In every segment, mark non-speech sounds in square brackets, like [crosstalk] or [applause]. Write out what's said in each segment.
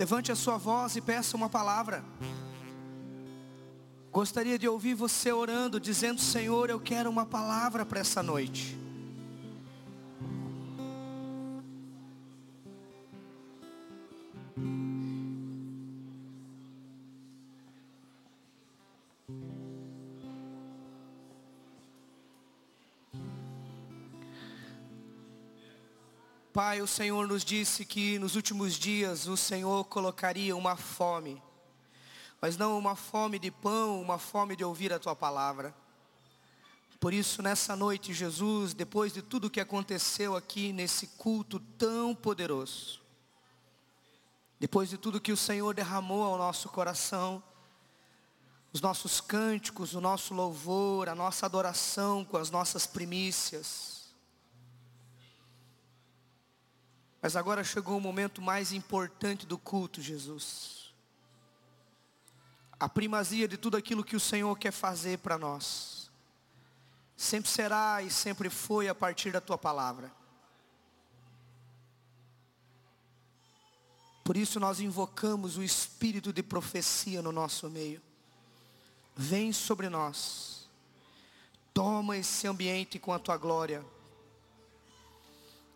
Levante a sua voz e peça uma palavra. Gostaria de ouvir você orando, dizendo: Senhor, eu quero uma palavra para essa noite. Pai, o Senhor nos disse que nos últimos dias o Senhor colocaria uma fome, mas não uma fome de pão, uma fome de ouvir a tua palavra. Por isso, nessa noite, Jesus, depois de tudo que aconteceu aqui nesse culto tão poderoso, depois de tudo que o Senhor derramou ao nosso coração, os nossos cânticos, o nosso louvor, a nossa adoração com as nossas primícias, Mas agora chegou o momento mais importante do culto, Jesus. A primazia de tudo aquilo que o Senhor quer fazer para nós. Sempre será e sempre foi a partir da tua palavra. Por isso nós invocamos o espírito de profecia no nosso meio. Vem sobre nós. Toma esse ambiente com a tua glória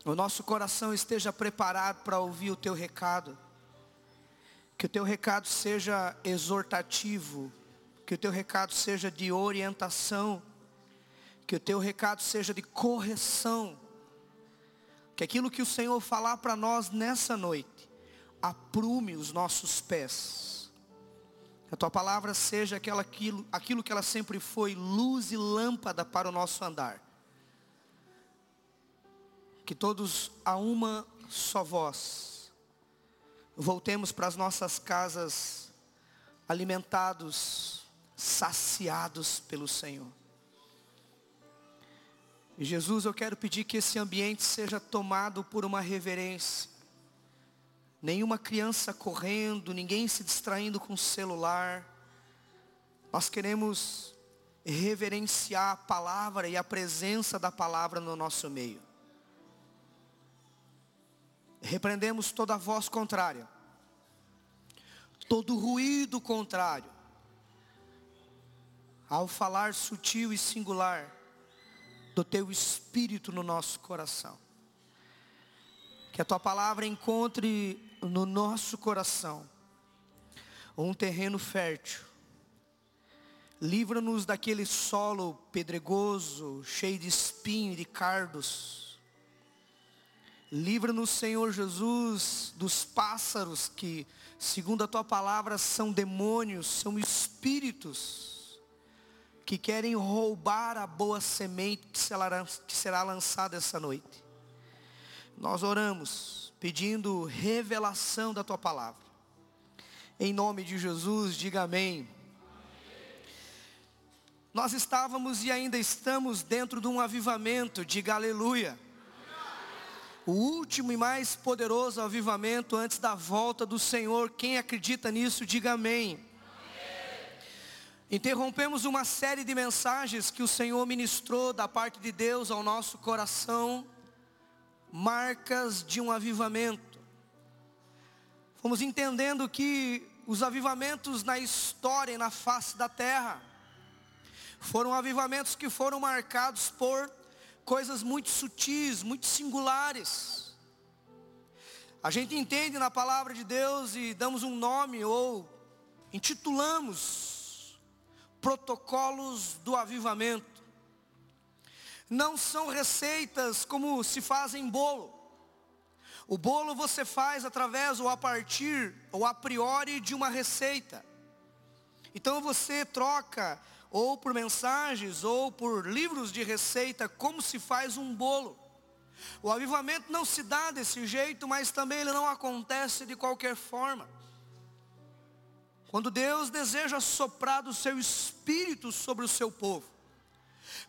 o nosso coração esteja preparado para ouvir o teu recado. Que o teu recado seja exortativo, que o teu recado seja de orientação, que o teu recado seja de correção. Que aquilo que o Senhor falar para nós nessa noite, aprume os nossos pés. Que a tua palavra seja aquela, aquilo, aquilo que ela sempre foi, luz e lâmpada para o nosso andar que todos a uma só voz voltemos para as nossas casas alimentados, saciados pelo Senhor. E Jesus, eu quero pedir que esse ambiente seja tomado por uma reverência. Nenhuma criança correndo, ninguém se distraindo com o celular. Nós queremos reverenciar a palavra e a presença da palavra no nosso meio. Repreendemos toda voz contrária, todo ruído contrário, ao falar sutil e singular do teu espírito no nosso coração. Que a tua palavra encontre no nosso coração um terreno fértil. Livra-nos daquele solo pedregoso, cheio de espinho e de cardos Livra-nos, Senhor Jesus, dos pássaros que, segundo a tua palavra, são demônios, são espíritos que querem roubar a boa semente que será, lançada essa noite. Nós oramos pedindo revelação da tua palavra. Em nome de Jesus, diga amém. Nós estávamos e ainda estamos dentro de um avivamento, diga aleluia o último e mais poderoso avivamento antes da volta do Senhor. Quem acredita nisso, diga amém. amém. Interrompemos uma série de mensagens que o Senhor ministrou da parte de Deus ao nosso coração, marcas de um avivamento. Fomos entendendo que os avivamentos na história e na face da terra foram avivamentos que foram marcados por coisas muito sutis, muito singulares. A gente entende na palavra de Deus e damos um nome ou intitulamos protocolos do avivamento. Não são receitas como se faz em bolo. O bolo você faz através ou a partir ou a priori de uma receita. Então você troca ou por mensagens, ou por livros de receita, como se faz um bolo. O avivamento não se dá desse jeito, mas também ele não acontece de qualquer forma. Quando Deus deseja soprar do seu espírito sobre o seu povo,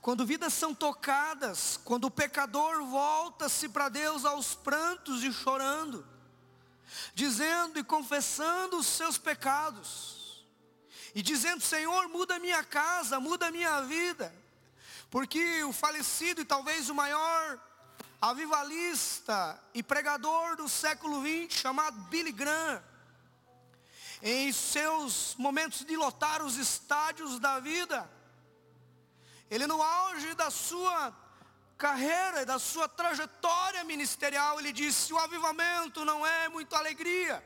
quando vidas são tocadas, quando o pecador volta-se para Deus aos prantos e chorando, dizendo e confessando os seus pecados, e dizendo: Senhor, muda minha casa, muda minha vida. Porque o falecido e talvez o maior avivalista e pregador do século XX, chamado Billy Graham, em seus momentos de lotar os estádios da vida. Ele no auge da sua carreira da sua trajetória ministerial, ele disse: o avivamento não é muito alegria.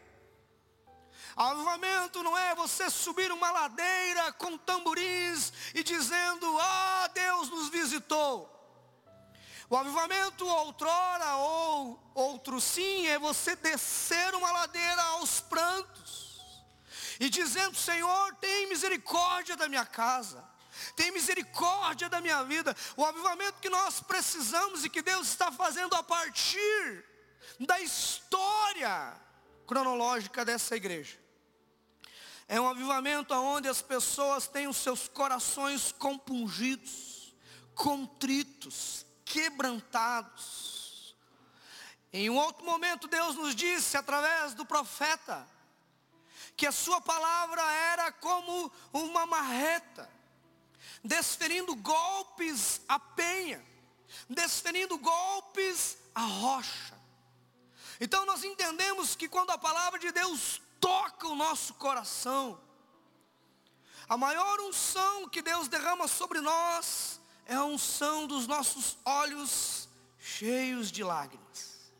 Avivamento não é você subir uma ladeira com tamborins e dizendo: Ah, Deus nos visitou. O avivamento outrora ou outro sim é você descer uma ladeira aos prantos e dizendo: Senhor, tem misericórdia da minha casa. Tem misericórdia da minha vida. O avivamento que nós precisamos e que Deus está fazendo a partir da história cronológica dessa igreja. É um avivamento onde as pessoas têm os seus corações compungidos, contritos, quebrantados. Em um outro momento, Deus nos disse, através do profeta, que a sua palavra era como uma marreta, desferindo golpes à penha, desferindo golpes à rocha. Então nós entendemos que quando a palavra de Deus toca o nosso coração. A maior unção que Deus derrama sobre nós é a unção dos nossos olhos cheios de lágrimas.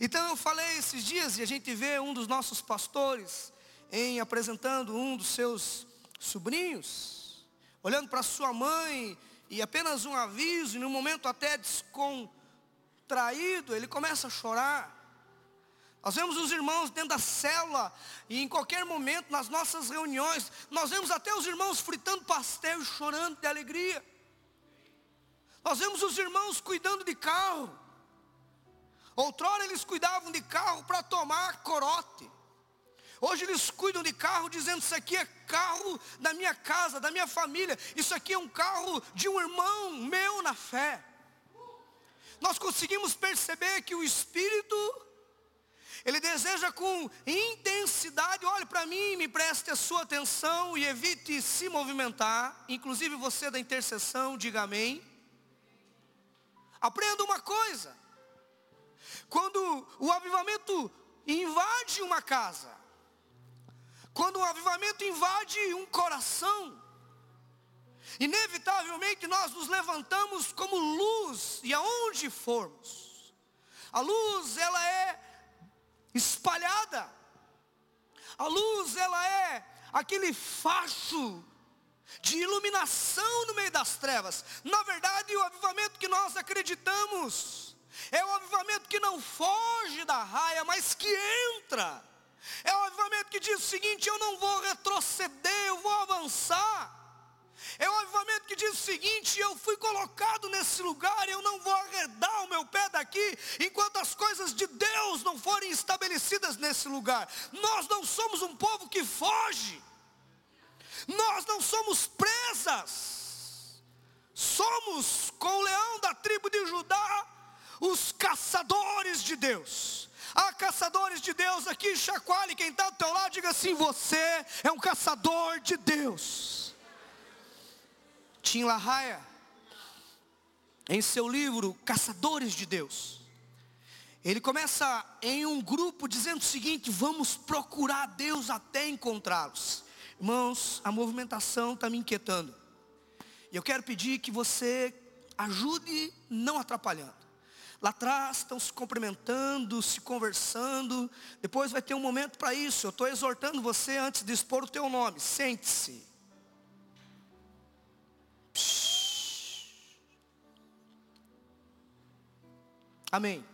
Então eu falei esses dias e a gente vê um dos nossos pastores em apresentando um dos seus sobrinhos, olhando para sua mãe e apenas um aviso, e num momento até descontraído, ele começa a chorar. Nós vemos os irmãos dentro da célula e em qualquer momento nas nossas reuniões, nós vemos até os irmãos fritando pastel e chorando de alegria. Nós vemos os irmãos cuidando de carro. Outrora eles cuidavam de carro para tomar corote. Hoje eles cuidam de carro dizendo isso aqui é carro da minha casa, da minha família. Isso aqui é um carro de um irmão meu na fé. Nós conseguimos perceber que o Espírito ele deseja com intensidade, olhe para mim, me preste a sua atenção e evite se movimentar, inclusive você da intercessão, diga amém. Aprenda uma coisa. Quando o avivamento invade uma casa, quando o avivamento invade um coração, inevitavelmente nós nos levantamos como luz e aonde formos. A luz, ela é espalhada. A luz, ela é aquele facho de iluminação no meio das trevas. Na verdade, o avivamento que nós acreditamos é o avivamento que não foge da raia, mas que entra. É o avivamento que diz o seguinte: eu não vou retroceder, eu vou avançar. É o avivamento que diz o seguinte: eu fui colocado nesse lugar, eu não vou arredar o meu pé daqui, enquanto as coisas de Deus não forem estabelecidas nesse lugar. Nós não somos um povo que foge, nós não somos presas, somos com o leão da tribo de Judá, os caçadores de Deus. Há caçadores de Deus aqui, chacoalhe quem está do teu lado, diga assim: você é um caçador de Deus. Tim LaHaye, em seu livro Caçadores de Deus, ele começa em um grupo dizendo o seguinte: vamos procurar Deus até encontrá-los. Irmãos, a movimentação está me inquietando. E eu quero pedir que você ajude, não atrapalhando. Lá atrás estão se cumprimentando, se conversando. Depois vai ter um momento para isso. Eu estou exortando você antes de expor o teu nome. Sente-se. Amém.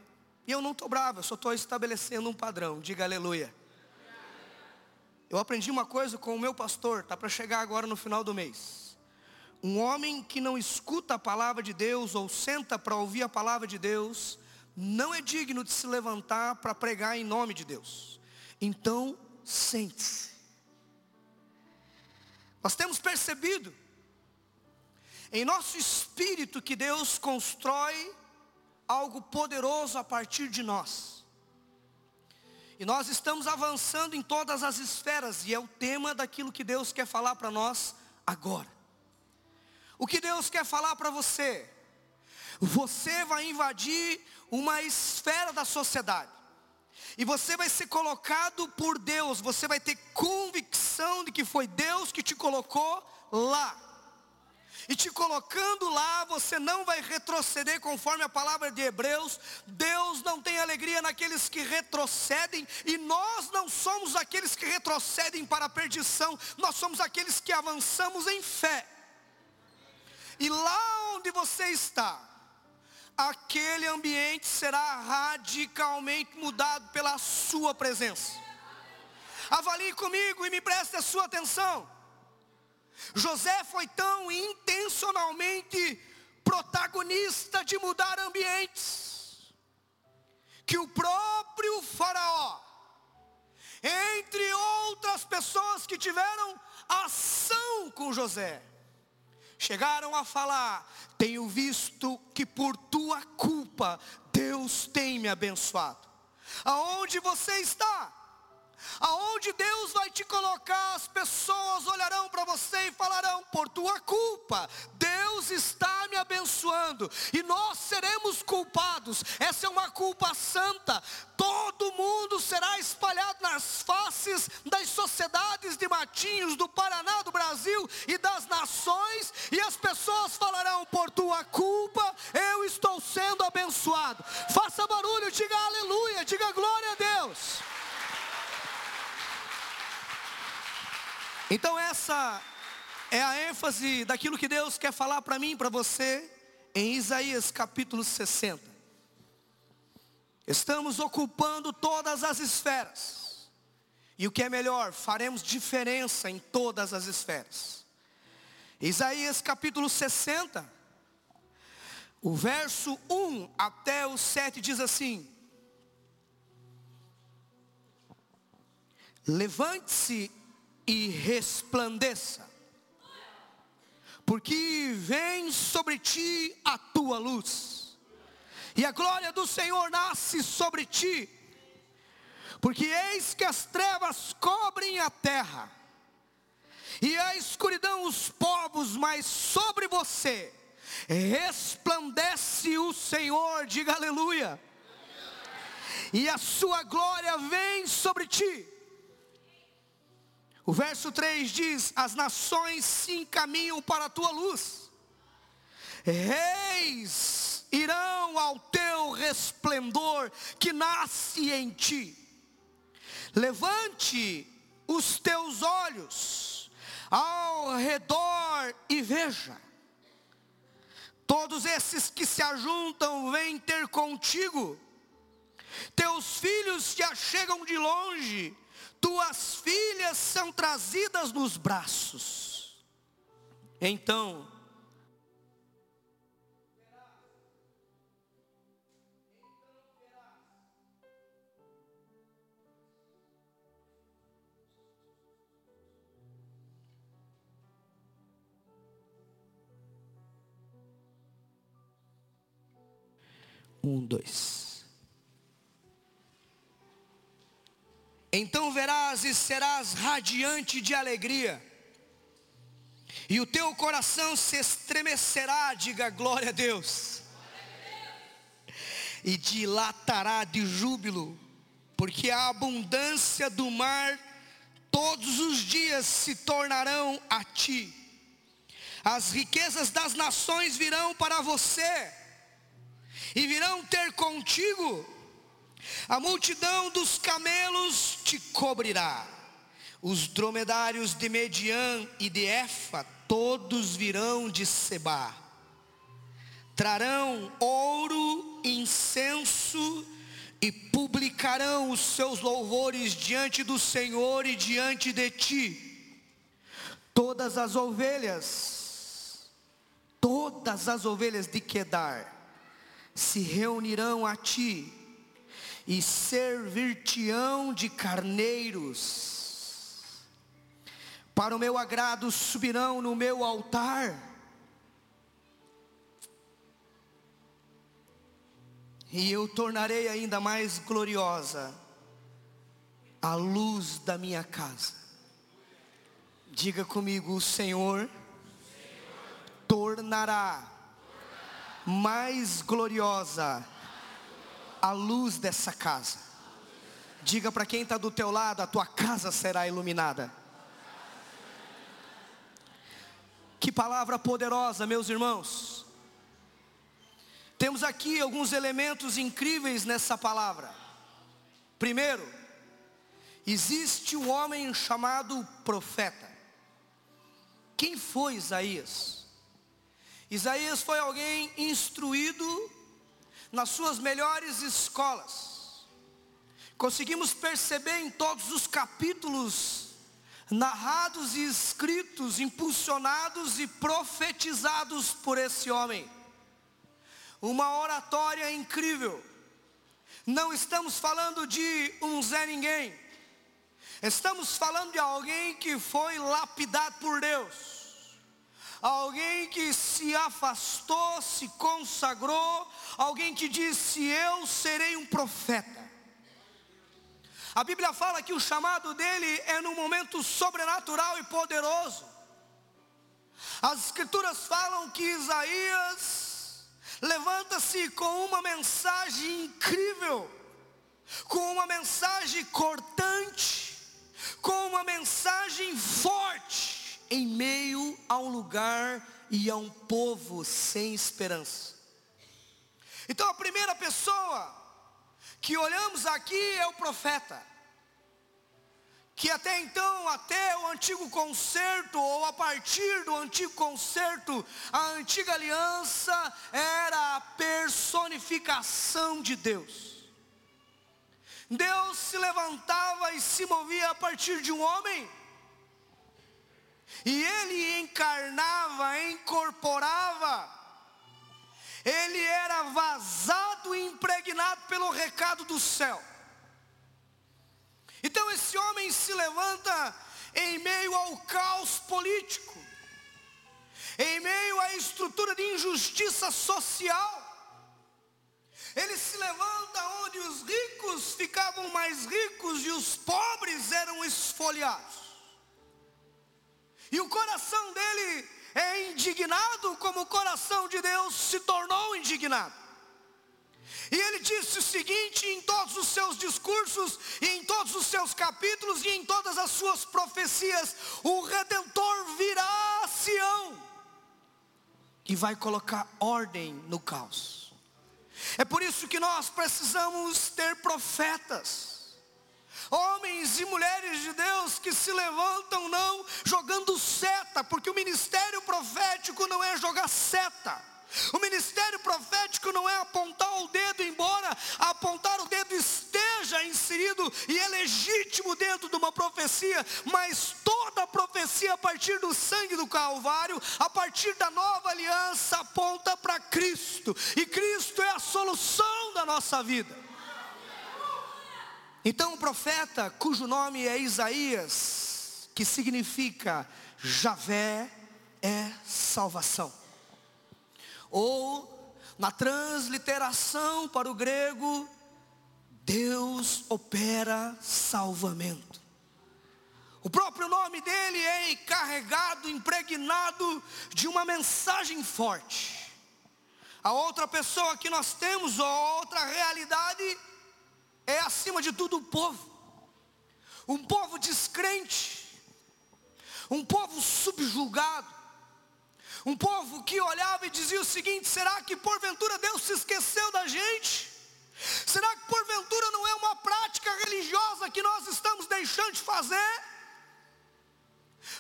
E eu não estou bravo, eu só estou estabelecendo um padrão. Diga aleluia. Eu aprendi uma coisa com o meu pastor, está para chegar agora no final do mês. Um homem que não escuta a palavra de Deus ou senta para ouvir a palavra de Deus, não é digno de se levantar para pregar em nome de Deus. Então, sente-se. Nós temos percebido em nosso espírito que Deus constrói algo poderoso a partir de nós. E nós estamos avançando em todas as esferas, e é o tema daquilo que Deus quer falar para nós agora. O que Deus quer falar para você? Você vai invadir uma esfera da sociedade. E você vai ser colocado por Deus, você vai ter convicção de que foi Deus que te colocou lá. E te colocando lá, você não vai retroceder conforme a palavra de Hebreus. Deus não tem alegria naqueles que retrocedem, e nós não somos aqueles que retrocedem para a perdição, nós somos aqueles que avançamos em fé. E lá onde você está, aquele ambiente será radicalmente mudado pela sua presença. Avalie comigo e me preste a sua atenção. José foi tão intencionalmente protagonista de mudar ambientes, que o próprio Faraó, entre outras pessoas que tiveram ação com José, chegaram a falar: Tenho visto que por tua culpa Deus tem me abençoado. Aonde você está? Aonde Deus vai te colocar, as pessoas olharão para você e falarão: por tua culpa, Deus está me abençoando, e nós seremos culpados. Essa é uma culpa santa. Todo mundo será espalhado nas faces das sociedades de Matinhos, do Paraná, do Brasil e das nações, e as pessoas falarão: por tua culpa, eu estou sendo abençoado. Faça barulho, diga aleluia, diga glória a Deus. Então essa é a ênfase daquilo que Deus quer falar para mim, para você, em Isaías capítulo 60. Estamos ocupando todas as esferas. E o que é melhor, faremos diferença em todas as esferas. Isaías capítulo 60, o verso 1 até o 7 diz assim: Levante-se e resplandeça, porque vem sobre ti a tua luz, e a glória do Senhor nasce sobre ti, porque eis que as trevas cobrem a terra, e a escuridão os povos, mas sobre você resplandece o Senhor, diga aleluia, e a sua glória vem sobre ti. O verso 3 diz: As nações se encaminham para a tua luz, reis irão ao teu resplendor que nasce em ti. Levante os teus olhos ao redor e veja. Todos esses que se ajuntam vêm ter contigo. Teus filhos se achegam de longe tuas filhas são trazidas nos braços. Então, Um, dois. Então verás e serás radiante de alegria, e o teu coração se estremecerá, diga glória a Deus, e dilatará de júbilo, porque a abundância do mar todos os dias se tornarão a ti, as riquezas das nações virão para você, e virão ter contigo, a multidão dos camelos te cobrirá. Os dromedários de Median e de Efa, todos virão de Seba. Trarão ouro, incenso e publicarão os seus louvores diante do Senhor e diante de ti. Todas as ovelhas, todas as ovelhas de Quedar se reunirão a ti e servir-te-ão de carneiros. Para o meu agrado subirão no meu altar. E eu tornarei ainda mais gloriosa a luz da minha casa. Diga comigo, o Senhor, tornará mais gloriosa a luz dessa casa. Diga para quem está do teu lado, a tua casa será iluminada. Que palavra poderosa, meus irmãos. Temos aqui alguns elementos incríveis nessa palavra. Primeiro, existe um homem chamado profeta. Quem foi Isaías? Isaías foi alguém instruído nas suas melhores escolas. Conseguimos perceber em todos os capítulos narrados e escritos, impulsionados e profetizados por esse homem. Uma oratória incrível. Não estamos falando de um Zé Ninguém. Estamos falando de alguém que foi lapidado por Deus alguém que se afastou, se consagrou, alguém que disse: Eu serei um profeta. A Bíblia fala que o chamado dele é num momento sobrenatural e poderoso. As Escrituras falam que Isaías levanta-se com uma mensagem incrível, com uma mensagem cortante, com uma mensagem forte, em meio a um lugar e a um povo sem esperança. Então a primeira pessoa que olhamos aqui é o profeta, que até então, até o antigo concerto, ou a partir do antigo concerto, a antiga aliança era a personificação de Deus. Deus se levantava e se movia a partir de um homem, e ele encarnava, incorporava ele era vazado e impregnado pelo recado do céu. Então esse homem se levanta em meio ao caos político, em meio à estrutura de injustiça social. Ele se levanta onde os ricos ficavam mais ricos e os pobres eram esfoliados. E o coração dele é indignado como o coração de Deus se tornou indignado. E ele disse o seguinte em todos os seus discursos, e em todos os seus capítulos e em todas as suas profecias: o redentor virá a Sião e vai colocar ordem no caos. É por isso que nós precisamos ter profetas homens e mulheres de Deus que se levantam não jogando seta, porque o ministério profético não é jogar seta. O ministério profético não é apontar o dedo, embora apontar o dedo esteja inserido e é legítimo dentro de uma profecia, mas toda profecia a partir do sangue do Calvário, a partir da nova aliança, aponta para Cristo, e Cristo é a solução da nossa vida. Então o profeta, cujo nome é Isaías, que significa Javé é salvação. Ou na transliteração para o grego, Deus opera salvamento. O próprio nome dele é encarregado, impregnado de uma mensagem forte. A outra pessoa que nós temos, ou outra realidade, é acima de tudo o povo, um povo descrente, um povo subjulgado, um povo que olhava e dizia o seguinte: será que porventura Deus se esqueceu da gente? Será que porventura não é uma prática religiosa que nós estamos deixando de fazer?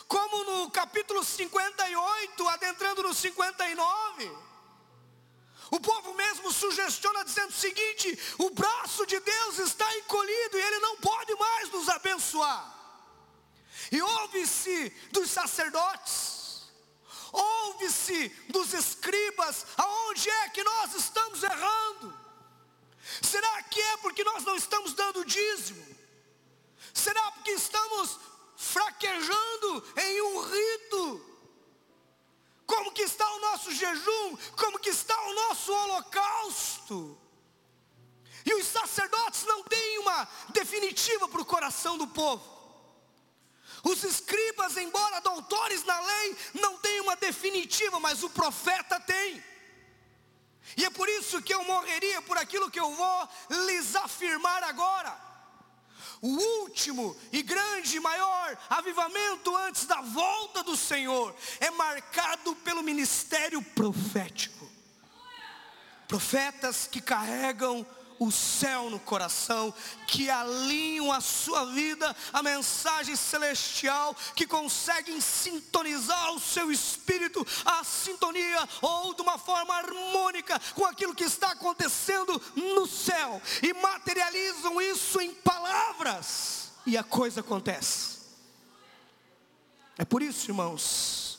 Como no capítulo 58, adentrando no 59, o povo mesmo sugestiona dizendo o seguinte: o braço de Deus está encolhido e ele não pode mais nos abençoar. E ouve-se dos sacerdotes, ouve-se dos escribas, aonde é que nós estamos errando? Será que é porque nós não estamos dando dízimo? Será porque estamos fraquejando em um rito? Como que está o nosso jejum, como que está o nosso holocausto. E os sacerdotes não têm uma definitiva para o coração do povo. Os escribas, embora doutores na lei, não têm uma definitiva, mas o profeta tem. E é por isso que eu morreria por aquilo que eu vou lhes afirmar agora. O último e grande, maior avivamento antes da volta do Senhor é marcado pelo ministério profético. Profetas que carregam o céu no coração, que alinham a sua vida a mensagem celestial, que conseguem sintonizar o seu espírito à sintonia ou de uma forma harmônica com aquilo que está acontecendo no céu e materializam isso em palavras e a coisa acontece. É por isso, irmãos,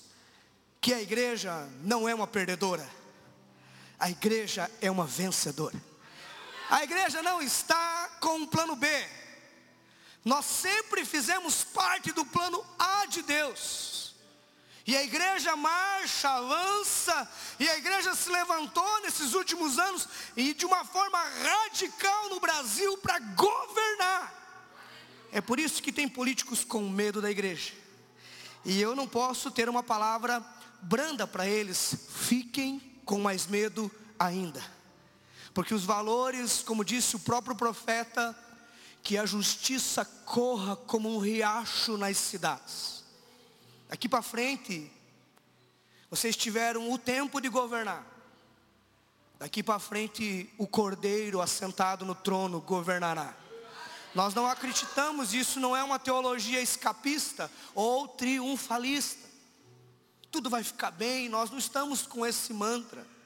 que a igreja não é uma perdedora. A igreja é uma vencedora. A igreja não está com um plano B. Nós sempre fizemos parte do plano A de Deus. E a igreja marcha, avança, e a igreja se levantou nesses últimos anos e de uma forma radical no Brasil para governar. É por isso que tem políticos com medo da igreja. E eu não posso ter uma palavra branda para eles. Fiquem com mais medo ainda. Porque os valores, como disse o próprio profeta, que a justiça corra como um riacho nas cidades. Daqui para frente, vocês tiveram o tempo de governar. Daqui para frente, o cordeiro assentado no trono governará. Nós não acreditamos, isso não é uma teologia escapista ou triunfalista. Tudo vai ficar bem, nós não estamos com esse mantra.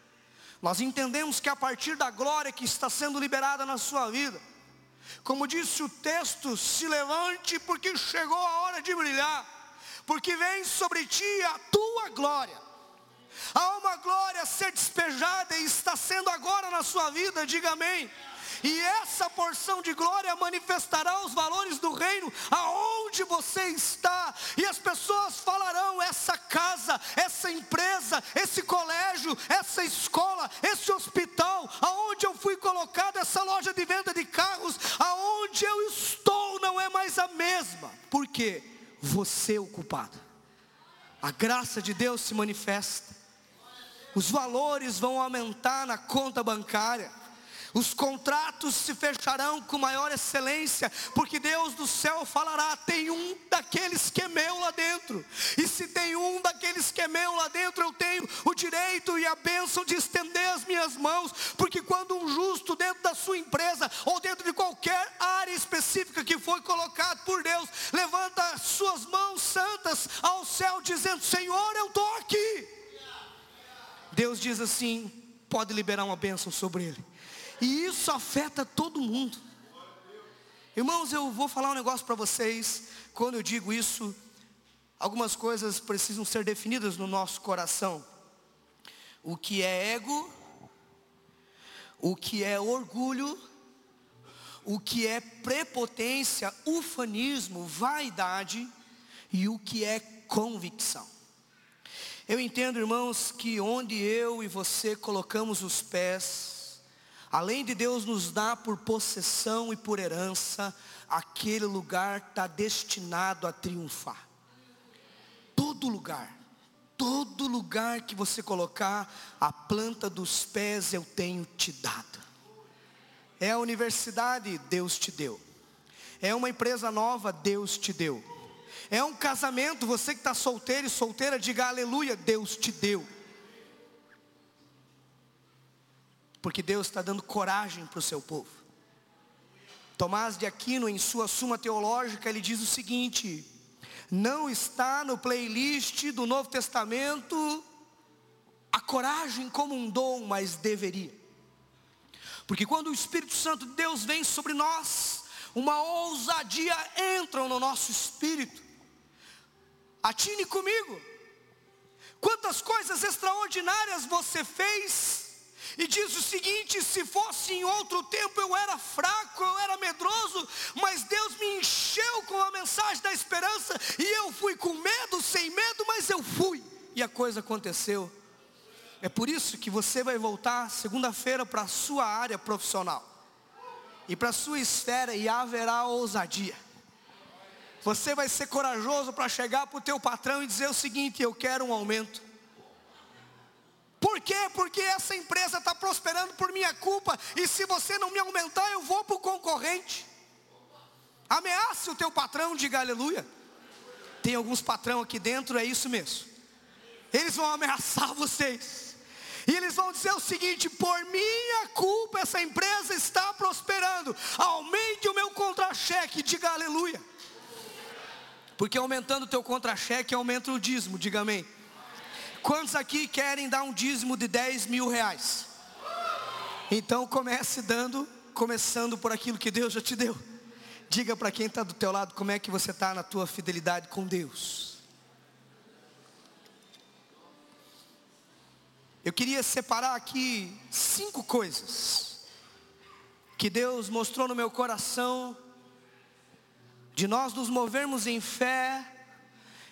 Nós entendemos que a partir da glória que está sendo liberada na sua vida, como disse o texto, se levante porque chegou a hora de brilhar, porque vem sobre ti a tua glória. Há uma glória a ser despejada e está sendo agora na sua vida, diga amém. E essa porção de glória manifestará os valores do reino aonde você está. E as pessoas falarão: essa casa, essa empresa, esse colégio, essa escola, esse hospital, aonde eu fui colocado, essa loja de venda de carros, aonde eu estou não é mais a mesma. Por quê? Você é o culpado. A graça de Deus se manifesta. Os valores vão aumentar na conta bancária os contratos se fecharão com maior excelência, porque Deus do céu falará: tem um daqueles que é meu lá dentro, e se tem um daqueles que é meu lá dentro, eu tenho o direito e a bênção de estender as minhas mãos, porque quando um justo dentro da sua empresa, ou dentro de qualquer área específica que foi colocado por Deus, levanta as suas mãos santas ao céu, dizendo: Senhor, eu estou aqui. Deus diz assim: pode liberar uma bênção sobre ele. E isso afeta todo mundo. Irmãos, eu vou falar um negócio para vocês. Quando eu digo isso, algumas coisas precisam ser definidas no nosso coração. O que é ego, o que é orgulho, o que é prepotência, ufanismo, vaidade e o que é convicção. Eu entendo, irmãos, que onde eu e você colocamos os pés, Além de Deus nos dar por possessão e por herança, aquele lugar está destinado a triunfar. Todo lugar, todo lugar que você colocar, a planta dos pés eu tenho te dado. É a universidade, Deus te deu. É uma empresa nova, Deus te deu. É um casamento, você que está solteiro e solteira, diga aleluia, Deus te deu. Porque Deus está dando coragem para o seu povo. Tomás de Aquino, em sua Suma Teológica, ele diz o seguinte: não está no playlist do Novo Testamento a coragem como um dom, mas deveria. Porque quando o Espírito Santo de Deus vem sobre nós, uma ousadia entra no nosso espírito. Atine comigo. Quantas coisas extraordinárias você fez e diz o seguinte: se fosse em outro tempo eu era fraco, eu era medroso, mas Deus me encheu com a mensagem da esperança, e eu fui com medo, sem medo, mas eu fui, e a coisa aconteceu. É por isso que você vai voltar segunda-feira para a sua área profissional e para a sua esfera, e haverá ousadia. Você vai ser corajoso para chegar para o teu patrão e dizer o seguinte: eu quero um aumento. Por quê? Porque essa empresa está prosperando por minha culpa. E se você não me aumentar, eu vou para o concorrente. Ameace o teu patrão, diga aleluia. Tem alguns patrão aqui dentro, é isso mesmo. Eles vão ameaçar [laughs] vocês. E eles vão dizer o seguinte: por minha culpa essa empresa está prosperando. Aumente o meu contra-cheque, diga aleluia. Porque aumentando o teu contra-cheque aumenta o dízimo, diga amém. Quantos aqui querem dar um dízimo de 10 mil reais? Então comece dando, começando por aquilo que Deus já te deu. Diga para quem está do teu lado como é que você está na tua fidelidade com Deus. Eu queria separar aqui cinco coisas que Deus mostrou no meu coração de nós nos movermos em fé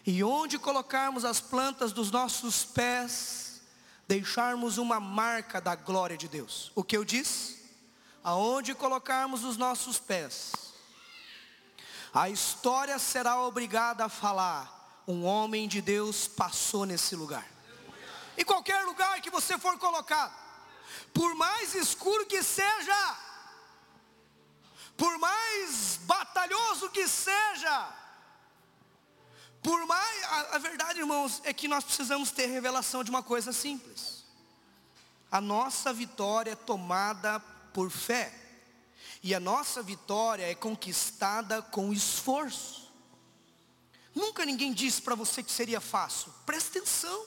e onde colocarmos as plantas dos nossos pés, deixarmos uma marca da glória de Deus. O que eu disse? Aonde colocarmos os nossos pés, a história será obrigada a falar: um homem de Deus passou nesse lugar. Em qualquer lugar que você for colocado, por mais escuro que seja, por mais batalhoso que seja, por mais, a, a, verdade, irmãos, é que nós precisamos ter revelação de uma coisa simples. A nossa vitória é tomada por fé. E a nossa vitória é conquistada com esforço. Nunca ninguém disse para você que seria fácil. Presta atenção.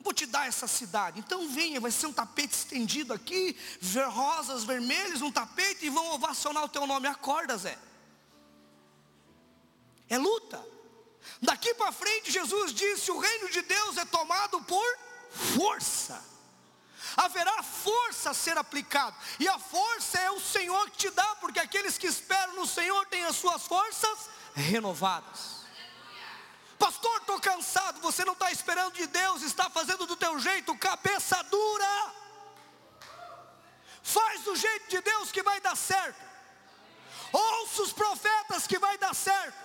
Vou te dar essa cidade. Então venha, vai ser um tapete estendido aqui, ver rosas vermelhas, um tapete e vão ovacionar o teu nome. Acorda, Zé. É luta. Daqui para frente, Jesus disse: o reino de Deus é tomado por força. Haverá força a ser aplicada, e a força é o Senhor que te dá, porque aqueles que esperam no Senhor têm as suas forças renovadas. Pastor, estou cansado. Você não está esperando de Deus, está fazendo do teu jeito, cabeça dura. Faz do jeito de Deus que vai dar certo. Ouça os profetas que vai dar certo.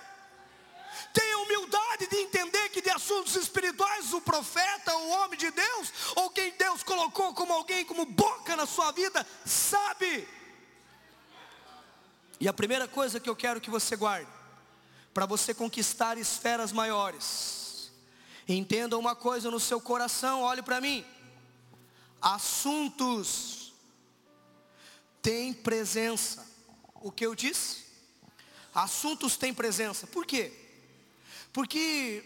Tenha humildade de entender que de assuntos espirituais o profeta, o homem de Deus, ou quem Deus colocou como alguém como boca na sua vida, sabe. E a primeira coisa que eu quero que você guarde, para você conquistar esferas maiores, entenda uma coisa no seu coração, olhe para mim. Assuntos têm presença. O que eu disse? Assuntos têm presença. Por quê? Porque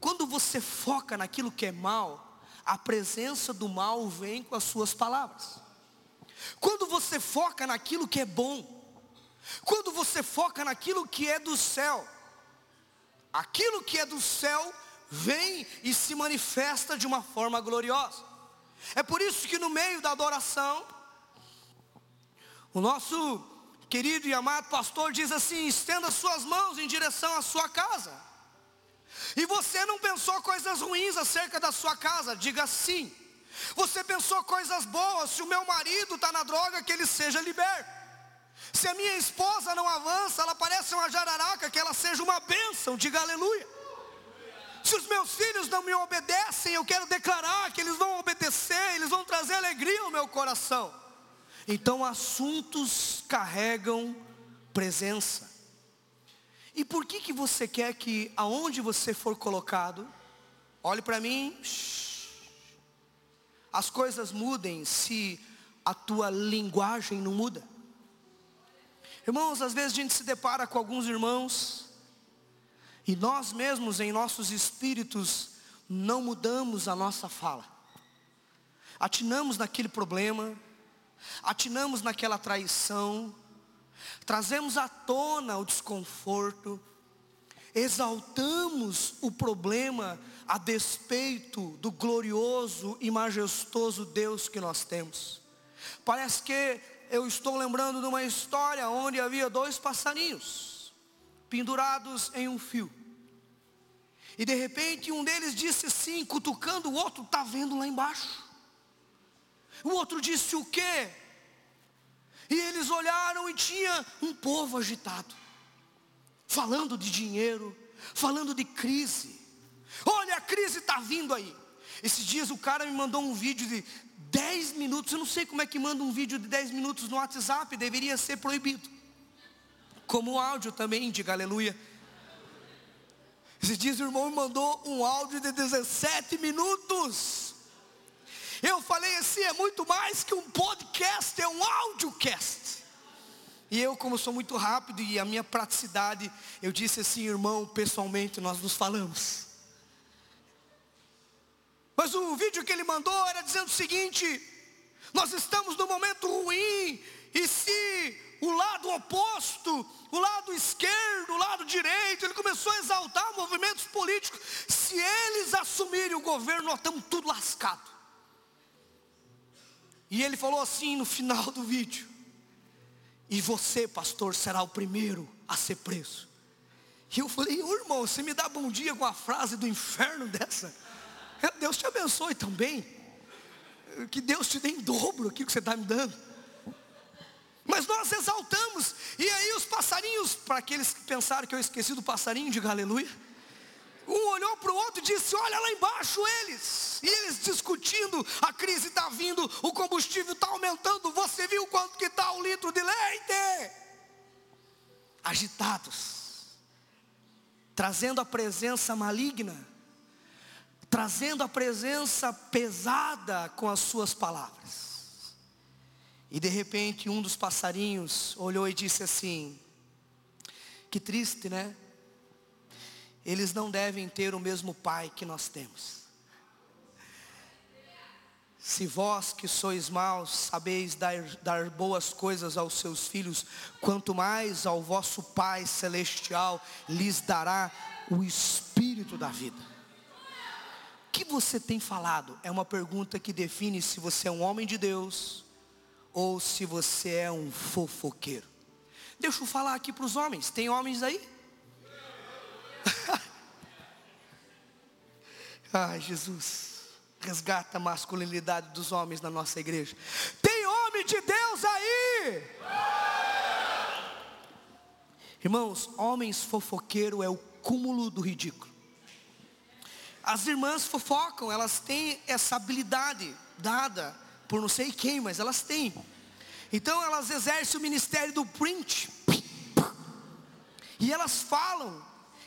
quando você foca naquilo que é mal, a presença do mal vem com as suas palavras. Quando você foca naquilo que é bom, quando você foca naquilo que é do céu, aquilo que é do céu vem e se manifesta de uma forma gloriosa. É por isso que no meio da adoração, o nosso querido e amado pastor diz assim: estenda suas mãos em direção à sua casa. E você não pensou coisas ruins acerca da sua casa, diga sim. Você pensou coisas boas, se o meu marido está na droga, que ele seja liberto. Se a minha esposa não avança, ela parece uma jararaca, que ela seja uma bênção, diga aleluia. Se os meus filhos não me obedecem, eu quero declarar que eles vão obedecer, eles vão trazer alegria ao meu coração. Então, assuntos carregam presença. E por que que você quer que aonde você for colocado, olhe para mim, as coisas mudem se a tua linguagem não muda? Irmãos, às vezes a gente se depara com alguns irmãos e nós mesmos em nossos espíritos não mudamos a nossa fala. Atinamos naquele problema, atinamos naquela traição, trazemos à tona o desconforto, exaltamos o problema a despeito do glorioso e majestoso Deus que nós temos. Parece que eu estou lembrando de uma história onde havia dois passarinhos pendurados em um fio. E de repente um deles disse assim, cutucando o outro, está vendo lá embaixo. O outro disse o quê? E eles olharam e tinha um povo agitado, falando de dinheiro, falando de crise. Olha, a crise está vindo aí. Esses dias o cara me mandou um vídeo de 10 minutos. Eu não sei como é que manda um vídeo de 10 minutos no WhatsApp, deveria ser proibido. como áudio também, diga aleluia. Esses dias o irmão me mandou um áudio de 17 minutos. Eu falei assim, é muito mais que um podcast, é um audiocast. E eu, como sou muito rápido e a minha praticidade, eu disse assim, irmão, pessoalmente nós nos falamos. Mas o vídeo que ele mandou era dizendo o seguinte: nós estamos num momento ruim, e se o lado oposto, o lado esquerdo, o lado direito, ele começou a exaltar movimentos políticos. Se eles assumirem o governo, nós estamos tudo lascado. E ele falou assim no final do vídeo: E você, pastor, será o primeiro a ser preso. E eu falei, ô irmão, você me dá bom dia com a frase do inferno dessa? É, Deus te abençoe também. Que Deus te dê em dobro aquilo que você está me dando. Mas nós exaltamos. E aí os passarinhos, para aqueles que pensaram que eu esqueci do passarinho, diga aleluia. Um olhou para o outro e disse: Olha lá embaixo eles. E eles discutindo: a crise está vindo, o combustível está aumentando. Você viu quanto que está o litro de leite? Agitados, trazendo a presença maligna, trazendo a presença pesada com as suas palavras. E de repente um dos passarinhos olhou e disse assim: Que triste, né? Eles não devem ter o mesmo pai que nós temos. Se vós que sois maus sabeis dar, dar boas coisas aos seus filhos, quanto mais ao vosso Pai Celestial lhes dará o Espírito da vida. O que você tem falado? É uma pergunta que define se você é um homem de Deus ou se você é um fofoqueiro. Deixa eu falar aqui para os homens. Tem homens aí? [laughs] Ai, Jesus. Resgata a masculinidade dos homens na nossa igreja. Tem homem de Deus aí? Irmãos, homens fofoqueiro é o cúmulo do ridículo. As irmãs fofocam, elas têm essa habilidade dada por não sei quem, mas elas têm. Então elas exercem o ministério do print. E elas falam,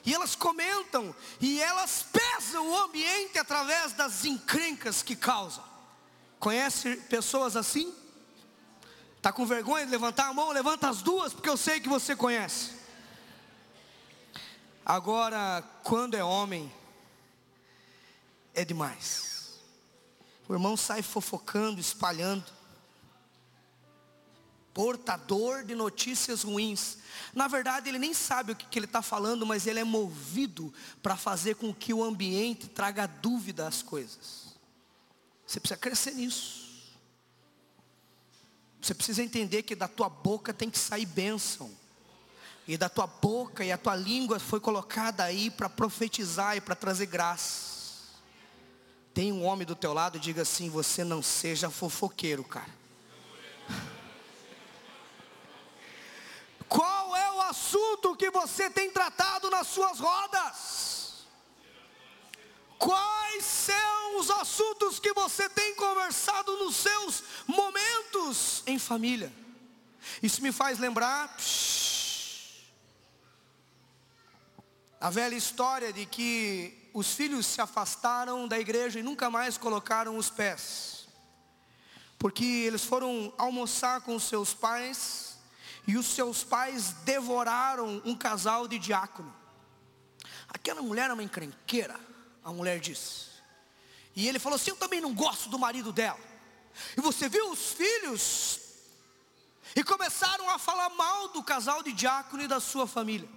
e elas comentam, e elas pesam o ambiente através das encrencas que causam. Conhece pessoas assim? Está com vergonha de levantar a mão? Levanta as duas, porque eu sei que você conhece. Agora, quando é homem, é demais. O irmão sai fofocando, espalhando. Portador de notícias ruins. Na verdade, ele nem sabe o que, que ele está falando, mas ele é movido para fazer com que o ambiente traga dúvida às coisas. Você precisa crescer nisso. Você precisa entender que da tua boca tem que sair bênção. E da tua boca e a tua língua foi colocada aí para profetizar e para trazer graça. Tem um homem do teu lado diga assim: você não seja fofoqueiro, cara. Qual é o assunto que você tem tratado nas suas rodas? Quais são os assuntos que você tem conversado nos seus momentos em família? Isso me faz lembrar psh, a velha história de que os filhos se afastaram da igreja e nunca mais colocaram os pés. Porque eles foram almoçar com seus pais e os seus pais devoraram um casal de diácono. Aquela mulher é uma encrenqueira, a mulher disse. E ele falou assim: Eu também não gosto do marido dela. E você viu os filhos? E começaram a falar mal do casal de diácono e da sua família.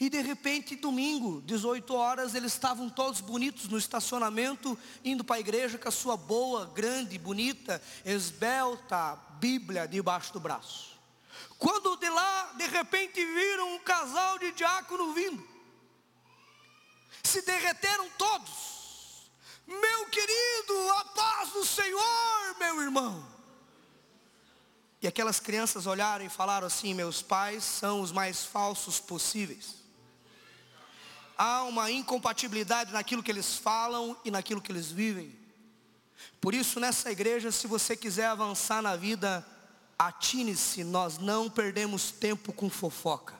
E de repente, domingo, 18 horas, eles estavam todos bonitos no estacionamento, indo para a igreja com a sua boa, grande, bonita, esbelta Bíblia debaixo do braço. Quando de lá, de repente, viram um casal de diácono vindo, se derreteram todos. Meu querido, a paz do Senhor, meu irmão. E aquelas crianças olharam e falaram assim: Meus pais são os mais falsos possíveis há uma incompatibilidade naquilo que eles falam e naquilo que eles vivem. Por isso, nessa igreja, se você quiser avançar na vida, atine-se, nós não perdemos tempo com fofoca.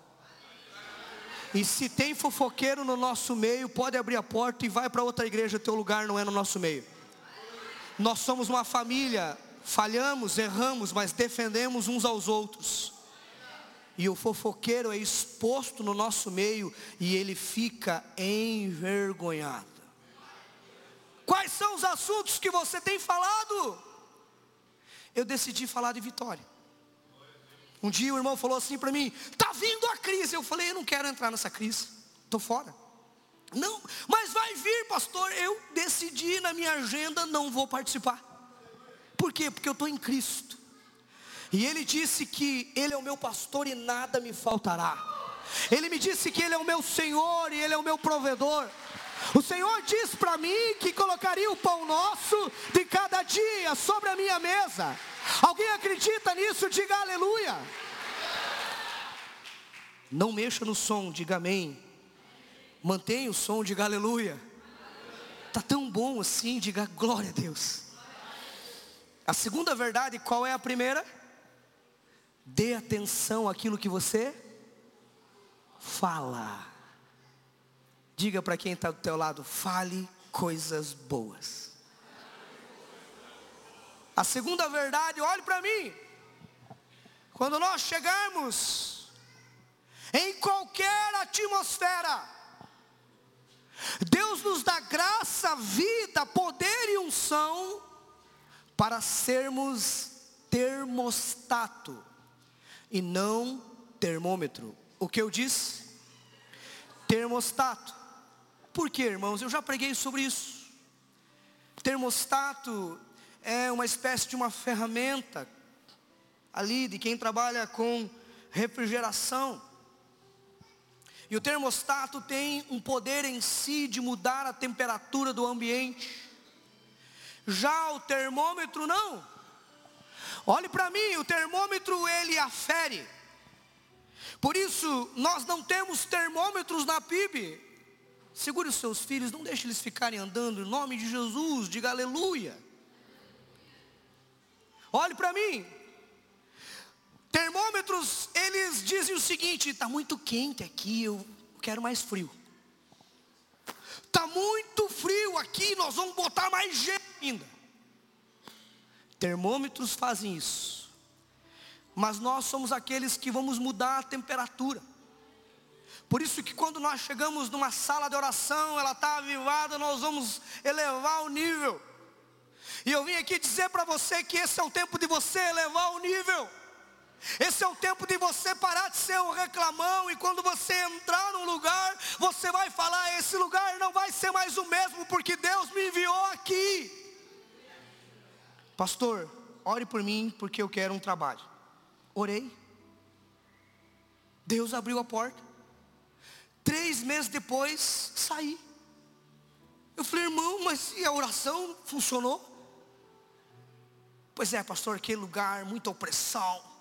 E se tem fofoqueiro no nosso meio, pode abrir a porta e vai para outra igreja, teu lugar não é no nosso meio. Nós somos uma família, falhamos, erramos, mas defendemos uns aos outros. E o fofoqueiro é exposto no nosso meio e ele fica envergonhado. Quais são os assuntos que você tem falado? Eu decidi falar de vitória. Um dia o irmão falou assim para mim: "Tá vindo a crise". Eu falei: "Eu não quero entrar nessa crise. Tô fora". Não, mas vai vir, pastor. Eu decidi na minha agenda não vou participar. Por quê? Porque eu estou em Cristo. E ele disse que ele é o meu pastor e nada me faltará. Ele me disse que ele é o meu Senhor e ele é o meu provedor. O Senhor diz para mim que colocaria o pão nosso de cada dia sobre a minha mesa. Alguém acredita nisso? Diga aleluia. Não mexa no som, diga amém. Mantenha o som, diga aleluia. Tá tão bom assim, diga glória a Deus. A segunda verdade, qual é a primeira? Dê atenção àquilo que você fala. Diga para quem está do teu lado, fale coisas boas. A segunda verdade, olhe para mim. Quando nós chegarmos em qualquer atmosfera, Deus nos dá graça, vida, poder e unção para sermos termostato e não termômetro. O que eu disse? Termostato. Por quê, irmãos? Eu já preguei sobre isso. Termostato é uma espécie de uma ferramenta ali de quem trabalha com refrigeração. E o termostato tem um poder em si de mudar a temperatura do ambiente. Já o termômetro não. Olhe para mim, o termômetro ele afere. Por isso, nós não temos termômetros na PIB. Segure os seus filhos, não deixe eles ficarem andando em nome de Jesus, diga aleluia. Olhe para mim. Termômetros, eles dizem o seguinte: está muito quente aqui, eu quero mais frio. Está muito frio aqui, nós vamos botar mais gelo ainda. Termômetros fazem isso. Mas nós somos aqueles que vamos mudar a temperatura. Por isso que quando nós chegamos numa sala de oração, ela está avivada, nós vamos elevar o nível. E eu vim aqui dizer para você que esse é o tempo de você elevar o nível. Esse é o tempo de você parar de ser um reclamão e quando você entrar num lugar, você vai falar: esse lugar não vai ser mais o mesmo, porque Deus me enviou aqui. Pastor, ore por mim, porque eu quero um trabalho. Orei. Deus abriu a porta. Três meses depois, saí. Eu falei, irmão, mas e a oração funcionou? Pois é, pastor, aquele lugar, muita opressão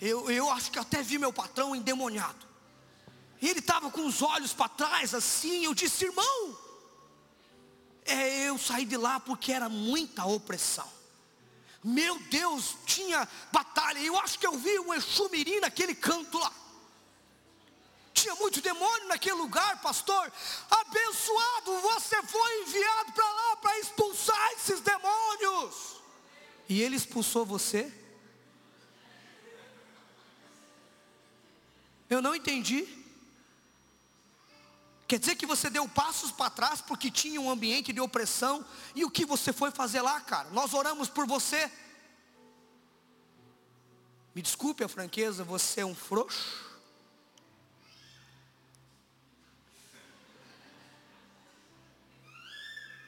eu, eu acho que até vi meu patrão endemoniado. E ele estava com os olhos para trás assim. Eu disse, irmão, é, eu saí de lá porque era muita opressão. Meu Deus, tinha batalha. Eu acho que eu vi um Exumirim naquele canto lá. Tinha muito demônio naquele lugar, pastor. Abençoado, você foi enviado para lá para expulsar esses demônios. E ele expulsou você? Eu não entendi. Quer dizer que você deu passos para trás porque tinha um ambiente de opressão. E o que você foi fazer lá, cara? Nós oramos por você. Me desculpe a franqueza, você é um frouxo.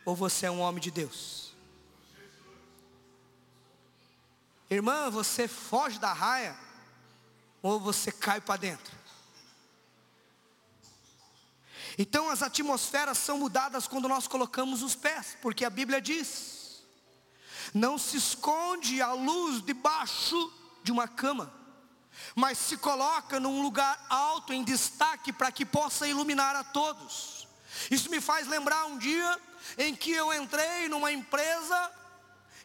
Ou você é um homem de Deus? Irmã, você foge da raia ou você cai para dentro. Então as atmosferas são mudadas quando nós colocamos os pés, porque a Bíblia diz: não se esconde a luz debaixo de uma cama, mas se coloca num lugar alto em destaque para que possa iluminar a todos. Isso me faz lembrar um dia em que eu entrei numa empresa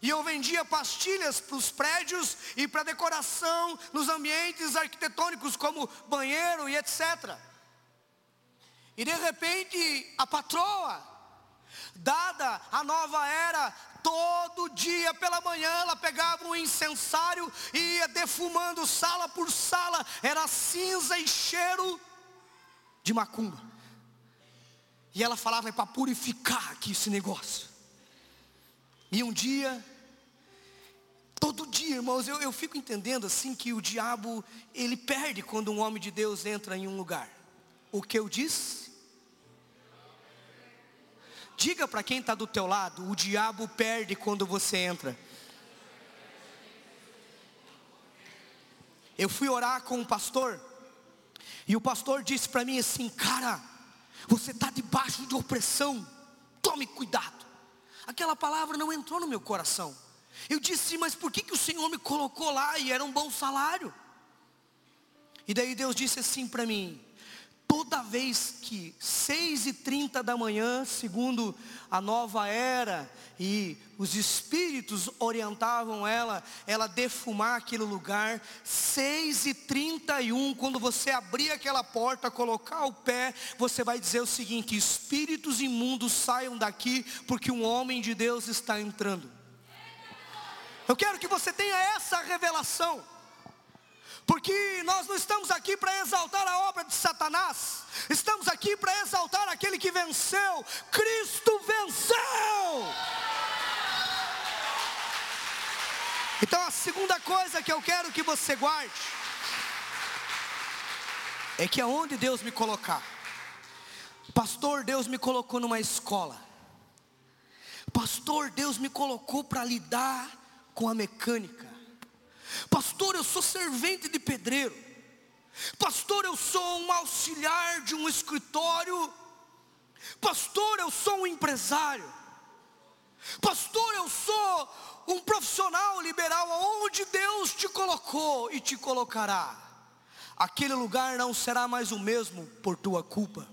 E eu vendia pastilhas para os prédios e para decoração nos ambientes arquitetônicos, como banheiro e etc. E de repente, a patroa, dada a nova era, todo dia pela manhã ela pegava um incensário e ia defumando sala por sala, era cinza e cheiro de macumba. E ela falava é para purificar aqui esse negócio. E um dia Todo dia, irmãos, eu, eu fico entendendo assim que o diabo, ele perde quando um homem de Deus entra em um lugar. O que eu disse? Diga para quem está do teu lado, o diabo perde quando você entra. Eu fui orar com um pastor, e o pastor disse para mim assim, cara, você está debaixo de opressão, tome cuidado. Aquela palavra não entrou no meu coração. Eu disse, mas por que, que o Senhor me colocou lá e era um bom salário? E daí Deus disse assim para mim: toda vez que seis e trinta da manhã, segundo a nova era, e os espíritos orientavam ela, ela defumar aquele lugar, seis e trinta e um, quando você abrir aquela porta, colocar o pé, você vai dizer o seguinte: espíritos imundos saiam daqui, porque um homem de Deus está entrando. Eu quero que você tenha essa revelação. Porque nós não estamos aqui para exaltar a obra de Satanás, estamos aqui para exaltar aquele que venceu. Cristo venceu. Então a segunda coisa que eu quero que você guarde é que aonde Deus me colocar, pastor, Deus me colocou numa escola. Pastor, Deus me colocou para lidar com a mecânica. Pastor, eu sou servente de pedreiro. Pastor, eu sou um auxiliar de um escritório. Pastor, eu sou um empresário. Pastor, eu sou um profissional liberal onde Deus te colocou e te colocará. Aquele lugar não será mais o mesmo por tua culpa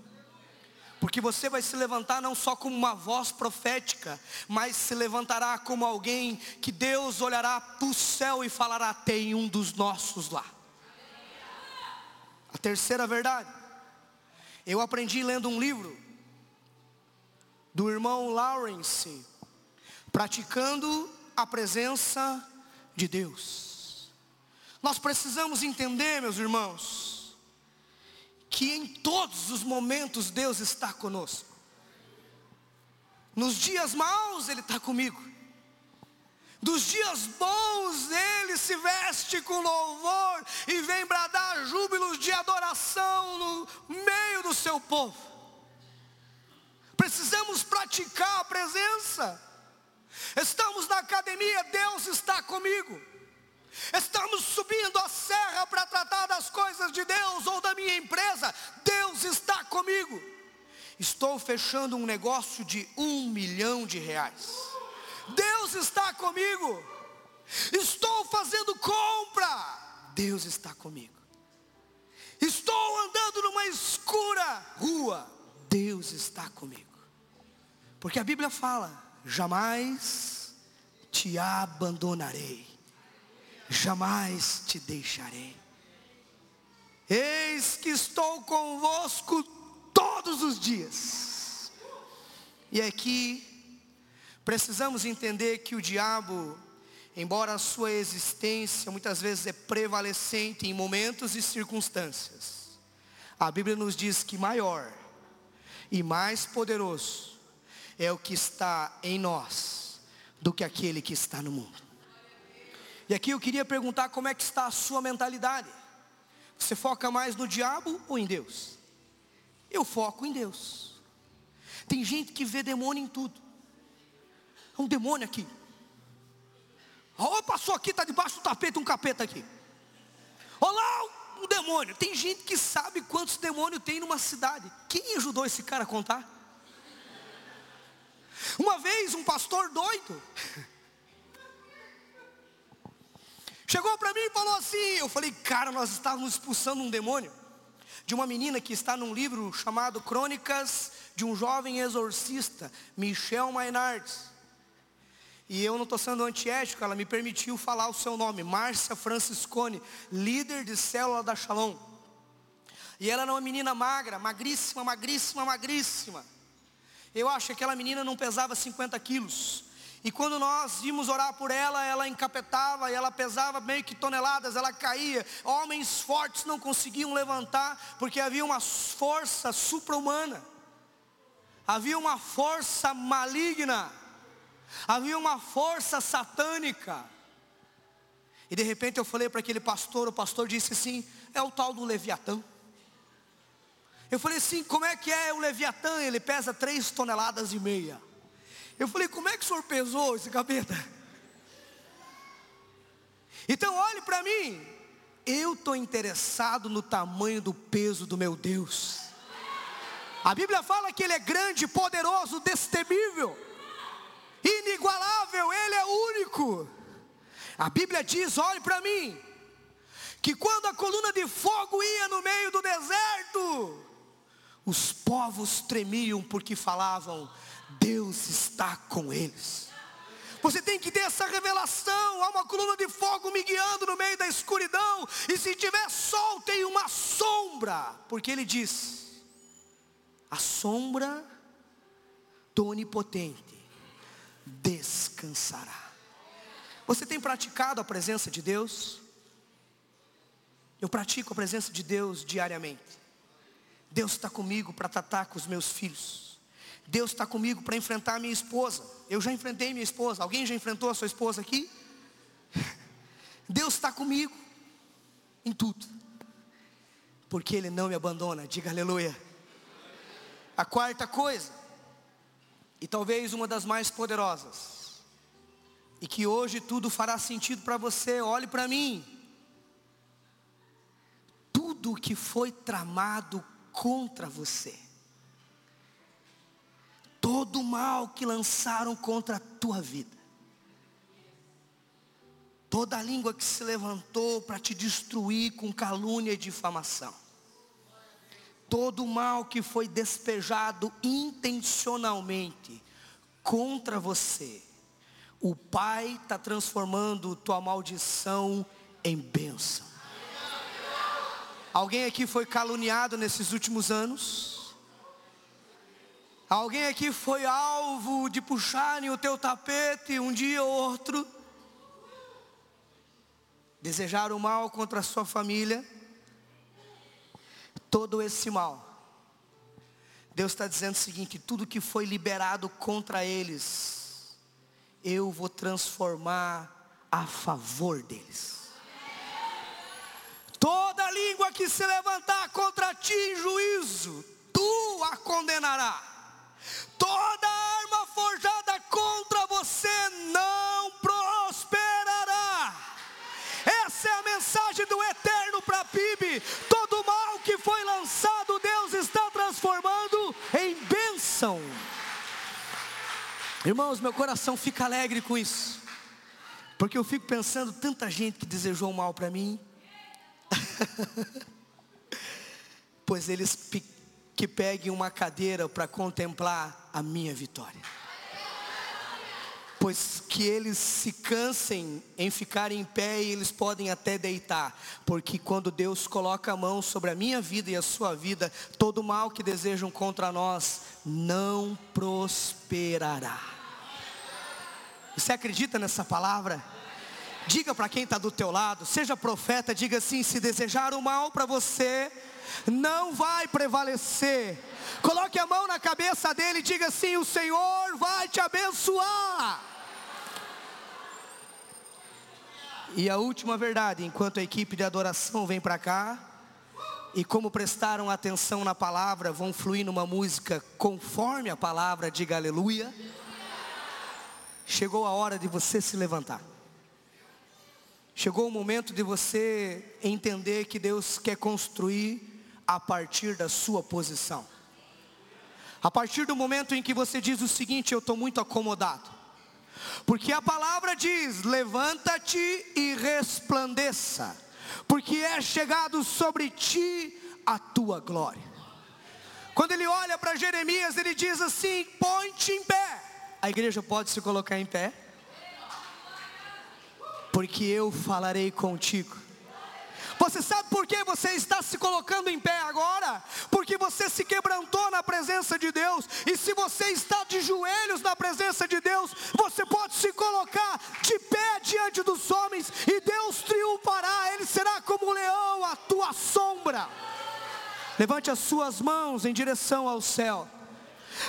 porque você vai se levantar não só como uma voz profética, mas se levantará como alguém que Deus olhará para o céu e falará: tem um dos nossos lá. A terceira verdade, eu aprendi lendo um livro do irmão Lawrence, praticando a presença de Deus. Nós precisamos entender, meus irmãos, que em todos os momentos Deus está conosco. Nos dias maus Ele está comigo. Dos dias bons Ele se veste com louvor e vem bradar júbilos de adoração no meio do seu povo. Precisamos praticar a presença. Estamos na academia, Deus está comigo. Estamos subindo a serra para tratar das coisas de Deus ou da minha empresa. Comigo. Estou fechando um negócio de um milhão de reais. Deus está comigo. Estou fazendo compra. Deus está comigo. Estou andando numa escura rua. Deus está comigo. Porque a Bíblia fala: jamais te abandonarei jamais te deixarei. Eis que estou convosco todos os dias. E aqui precisamos entender que o diabo, embora a sua existência muitas vezes é prevalecente em momentos e circunstâncias, a Bíblia nos diz que maior e mais poderoso é o que está em nós do que aquele que está no mundo. E aqui eu queria perguntar como é que está a sua mentalidade. Você foca mais no diabo ou em Deus? Eu foco em Deus. Tem gente que vê demônio em tudo. Um demônio aqui. Oh, passou aqui, está debaixo do tapete um capeta aqui. Olá, um demônio. Tem gente que sabe quantos demônios tem numa cidade. Quem ajudou esse cara a contar? Uma vez um pastor doido Chegou para mim e falou assim: Eu falei, cara, nós estávamos expulsando um demônio de uma menina que está num livro chamado Crônicas de um Jovem Exorcista, Michel Maynard. E eu não estou sendo antiético, ela me permitiu falar o seu nome, Márcia Franciscone, líder de célula da Shalom. E ela era uma menina magra, magríssima, magríssima, magríssima. Eu acho que aquela menina não pesava 50 quilos. E quando nós vimos orar por ela, ela encapetava e ela pesava meio que toneladas, ela caía. Homens fortes não conseguiam levantar, porque havia uma força supra-humana, havia uma força maligna havia uma força satânica. E de repente eu falei para aquele pastor, o pastor disse assim: é o tal do Leviatã. Eu falei assim: como é que é o Leviatã? Ele pesa três toneladas e meia. Eu falei: como é que o senhor pesou esse capeta? Então olhe para mim, eu estou interessado no tamanho do peso do meu Deus. A Bíblia fala que Ele é grande, poderoso, destemível inigualável, Ele é único. A Bíblia diz: olhe para mim, que quando a coluna de fogo ia no meio do deserto, os povos tremiam porque falavam: Deus está com eles. Você tem que ter essa revelação. Há uma coluna de fogo me guiando no meio da escuridão. E se tiver sol, tem uma sombra. Porque ele diz: a sombra do onipotente descansará. Você tem praticado a presença de Deus? Eu pratico a presença de Deus diariamente. Deus está comigo para tratar com os meus filhos. Deus está comigo para enfrentar a minha esposa. Eu já enfrentei minha esposa. Alguém já enfrentou a sua esposa aqui? [laughs] Deus está comigo em tudo. Porque Ele não me abandona. Diga aleluia. A quarta coisa, e talvez uma das mais poderosas, e que hoje tudo fará sentido para você, olhe para mim. Tudo que foi tramado contra você, todo o mal que lançaram contra a tua vida, toda a língua que se levantou para te destruir com calúnia e difamação, todo o mal que foi despejado intencionalmente contra você, o Pai está transformando tua maldição em bênção. Alguém aqui foi caluniado nesses últimos anos? Alguém aqui foi alvo de puxarem o teu tapete um dia ou outro? Desejaram mal contra a sua família? todo esse mal. Deus está dizendo o seguinte: tudo que foi liberado contra eles, eu vou transformar a favor deles. Toda língua que se levantar contra ti em juízo, tu a condenará. Toda arma forjada contra você não prosperará. Essa é a mensagem do Eterno para a PIB. Todo mal que foi lançado, Deus está transformando em bênção. Irmãos, meu coração fica alegre com isso. Porque eu fico pensando tanta gente que desejou mal para mim. [laughs] pois eles que peguem uma cadeira para contemplar a minha vitória pois que eles se cansem em ficar em pé e eles podem até deitar, porque quando Deus coloca a mão sobre a minha vida e a sua vida, todo mal que desejam contra nós não prosperará. Você acredita nessa palavra? Diga para quem está do teu lado, seja profeta, diga assim: se desejar o mal para você, não vai prevalecer. Coloque a mão na cabeça dele e diga assim: o Senhor vai te abençoar. E a última verdade, enquanto a equipe de adoração vem para cá, e como prestaram atenção na palavra, vão fluir numa música conforme a palavra, diga aleluia. Chegou a hora de você se levantar. Chegou o momento de você entender que Deus quer construir a partir da sua posição. A partir do momento em que você diz o seguinte: Eu estou muito acomodado. Porque a palavra diz: levanta-te e resplandeça, porque é chegado sobre ti a tua glória. Quando ele olha para Jeremias, ele diz assim: põe-te em pé. A igreja pode se colocar em pé. Porque eu falarei contigo. Você sabe por que você está se colocando em pé agora? Porque você se quebrantou na presença de Deus. E se você está de joelhos na presença de Deus, você pode se colocar de pé diante dos homens e Deus triunfará. Ele será como um leão, a tua sombra. Levante as suas mãos em direção ao céu.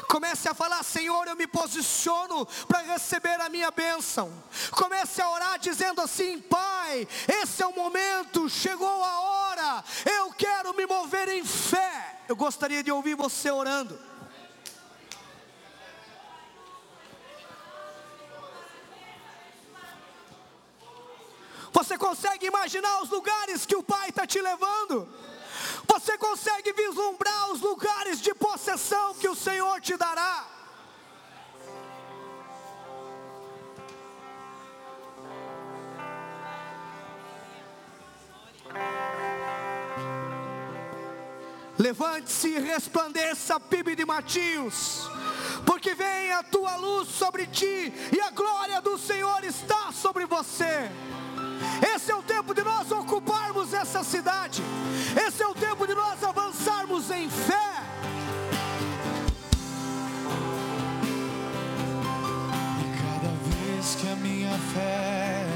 Comece a falar, Senhor, eu me posiciono para receber a minha bênção. Comece a orar dizendo assim, Pai, esse é o momento, chegou a hora, eu quero me mover em fé. Eu gostaria de ouvir você orando. Você consegue imaginar os lugares que o Pai está te levando? Você consegue vislumbrar os lugares de possessão que o Senhor te dará? Levante-se e resplandeça, PIB de Matios, porque vem a tua luz sobre ti e a glória do Senhor está sobre você. Esse é o tempo de nós ocuparmos essa cidade. Esse é o tempo de nós avançarmos em fé. E cada vez que a minha fé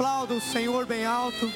aplauda o Senhor bem alto.